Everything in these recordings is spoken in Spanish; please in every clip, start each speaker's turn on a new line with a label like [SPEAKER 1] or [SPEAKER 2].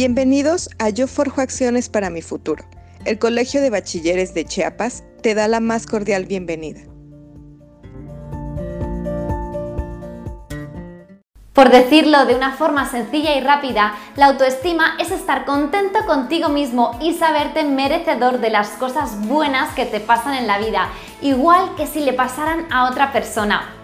[SPEAKER 1] Bienvenidos a Yo Forjo Acciones para mi Futuro. El Colegio de Bachilleres de Chiapas te da la más cordial bienvenida.
[SPEAKER 2] Por decirlo de una forma sencilla y rápida, la autoestima es estar contento contigo mismo y saberte merecedor de las cosas buenas que te pasan en la vida, igual que si le pasaran a otra persona.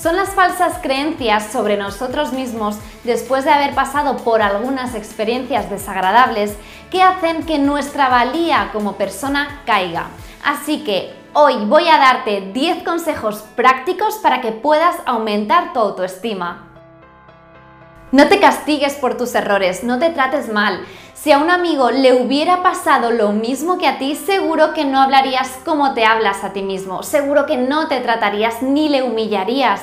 [SPEAKER 2] Son las falsas creencias sobre nosotros mismos después de haber pasado por algunas experiencias desagradables que hacen que nuestra valía como persona caiga. Así que hoy voy a darte 10 consejos prácticos para que puedas aumentar tu autoestima. No te castigues por tus errores, no te trates mal. Si a un amigo le hubiera pasado lo mismo que a ti, seguro que no hablarías como te hablas a ti mismo, seguro que no te tratarías ni le humillarías.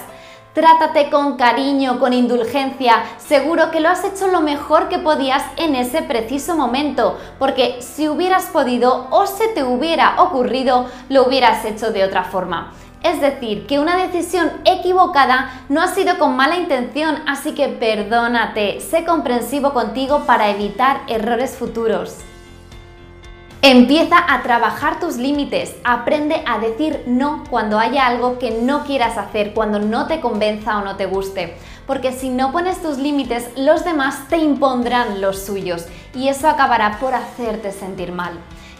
[SPEAKER 2] Trátate con cariño, con indulgencia, seguro que lo has hecho lo mejor que podías en ese preciso momento, porque si hubieras podido o se te hubiera ocurrido, lo hubieras hecho de otra forma. Es decir, que una decisión equivocada no ha sido con mala intención, así que perdónate, sé comprensivo contigo para evitar errores futuros. Empieza a trabajar tus límites, aprende a decir no cuando haya algo que no quieras hacer, cuando no te convenza o no te guste, porque si no pones tus límites, los demás te impondrán los suyos y eso acabará por hacerte sentir mal.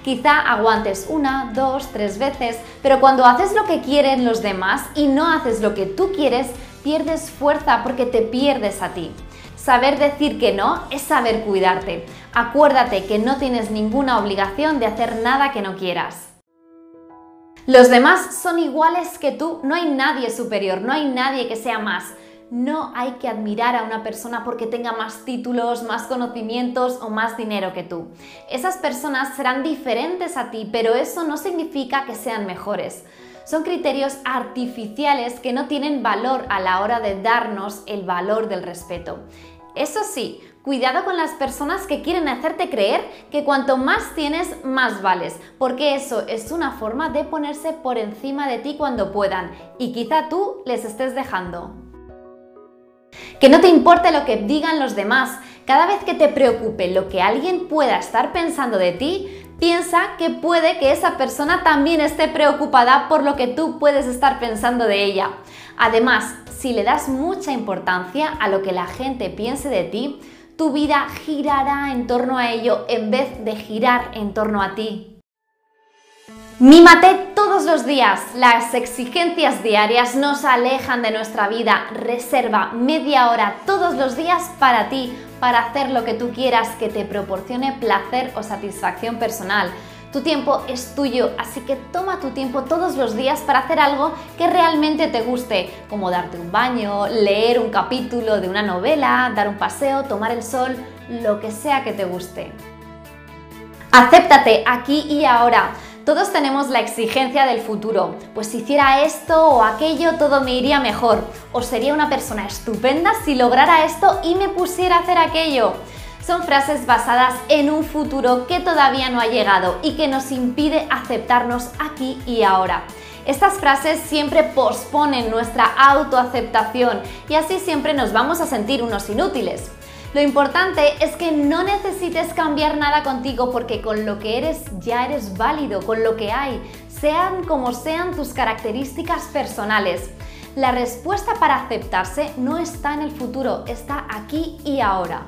[SPEAKER 2] Quizá aguantes una, dos, tres veces, pero cuando haces lo que quieren los demás y no haces lo que tú quieres, pierdes fuerza porque te pierdes a ti. Saber decir que no es saber cuidarte. Acuérdate que no tienes ninguna obligación de hacer nada que no quieras. Los demás son iguales que tú, no hay nadie superior, no hay nadie que sea más. No hay que admirar a una persona porque tenga más títulos, más conocimientos o más dinero que tú. Esas personas serán diferentes a ti, pero eso no significa que sean mejores. Son criterios artificiales que no tienen valor a la hora de darnos el valor del respeto. Eso sí, cuidado con las personas que quieren hacerte creer que cuanto más tienes, más vales, porque eso es una forma de ponerse por encima de ti cuando puedan y quizá tú les estés dejando. Que no te importe lo que digan los demás. Cada vez que te preocupe lo que alguien pueda estar pensando de ti, piensa que puede que esa persona también esté preocupada por lo que tú puedes estar pensando de ella. Además, si le das mucha importancia a lo que la gente piense de ti, tu vida girará en torno a ello en vez de girar en torno a ti. Mímate todos los días. Las exigencias diarias nos alejan de nuestra vida. Reserva media hora todos los días para ti, para hacer lo que tú quieras que te proporcione placer o satisfacción personal. Tu tiempo es tuyo, así que toma tu tiempo todos los días para hacer algo que realmente te guste, como darte un baño, leer un capítulo de una novela, dar un paseo, tomar el sol, lo que sea que te guste. Acéptate aquí y ahora. Todos tenemos la exigencia del futuro, pues si hiciera esto o aquello todo me iría mejor, o sería una persona estupenda si lograra esto y me pusiera a hacer aquello. Son frases basadas en un futuro que todavía no ha llegado y que nos impide aceptarnos aquí y ahora. Estas frases siempre posponen nuestra autoaceptación y así siempre nos vamos a sentir unos inútiles. Lo importante es que no necesites cambiar nada contigo porque con lo que eres ya eres válido, con lo que hay, sean como sean tus características personales. La respuesta para aceptarse no está en el futuro, está aquí y ahora.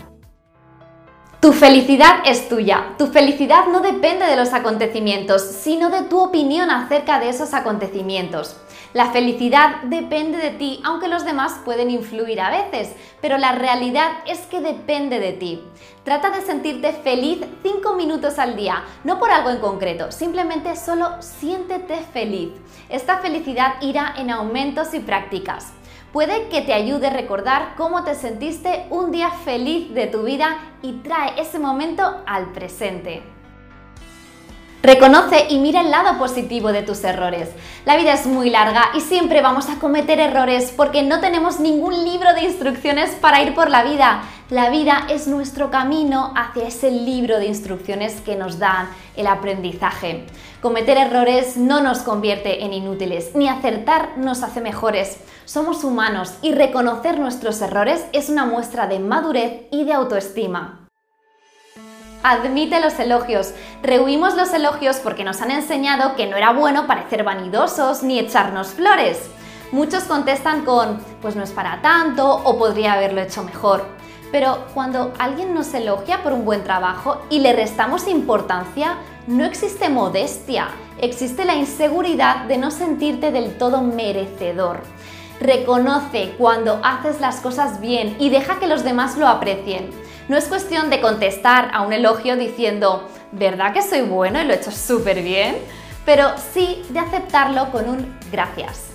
[SPEAKER 2] Tu felicidad es tuya. Tu felicidad no depende de los acontecimientos, sino de tu opinión acerca de esos acontecimientos. La felicidad depende de ti, aunque los demás pueden influir a veces, pero la realidad es que depende de ti. Trata de sentirte feliz 5 minutos al día, no por algo en concreto, simplemente solo siéntete feliz. Esta felicidad irá en aumentos y prácticas. Puede que te ayude a recordar cómo te sentiste un día feliz de tu vida y trae ese momento al presente. Reconoce y mira el lado positivo de tus errores. La vida es muy larga y siempre vamos a cometer errores porque no tenemos ningún libro de instrucciones para ir por la vida. La vida es nuestro camino hacia ese libro de instrucciones que nos dan el aprendizaje. Cometer errores no nos convierte en inútiles, ni acertar nos hace mejores. Somos humanos y reconocer nuestros errores es una muestra de madurez y de autoestima. Admite los elogios. Rehuimos los elogios porque nos han enseñado que no era bueno parecer vanidosos ni echarnos flores. Muchos contestan con, pues no es para tanto o podría haberlo hecho mejor. Pero cuando alguien nos elogia por un buen trabajo y le restamos importancia, no existe modestia, existe la inseguridad de no sentirte del todo merecedor. Reconoce cuando haces las cosas bien y deja que los demás lo aprecien. No es cuestión de contestar a un elogio diciendo, ¿verdad que soy bueno y lo he hecho súper bien? Pero sí de aceptarlo con un gracias.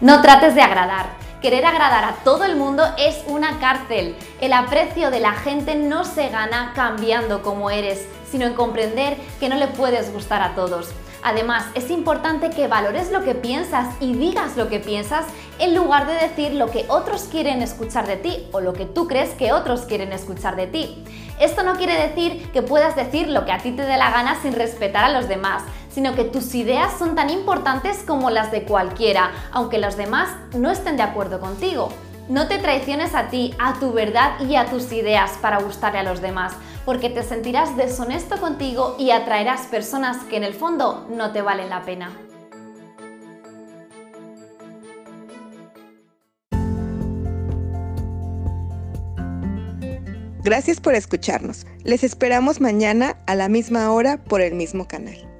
[SPEAKER 2] No trates de agradar. Querer agradar a todo el mundo es una cárcel. El aprecio de la gente no se gana cambiando como eres, sino en comprender que no le puedes gustar a todos. Además, es importante que valores lo que piensas y digas lo que piensas en lugar de decir lo que otros quieren escuchar de ti o lo que tú crees que otros quieren escuchar de ti. Esto no quiere decir que puedas decir lo que a ti te dé la gana sin respetar a los demás, sino que tus ideas son tan importantes como las de cualquiera, aunque los demás no estén de acuerdo contigo. No te traiciones a ti, a tu verdad y a tus ideas para gustarle a los demás, porque te sentirás deshonesto contigo y atraerás personas que en el fondo no te valen la pena.
[SPEAKER 1] Gracias por escucharnos. Les esperamos mañana a la misma hora por el mismo canal.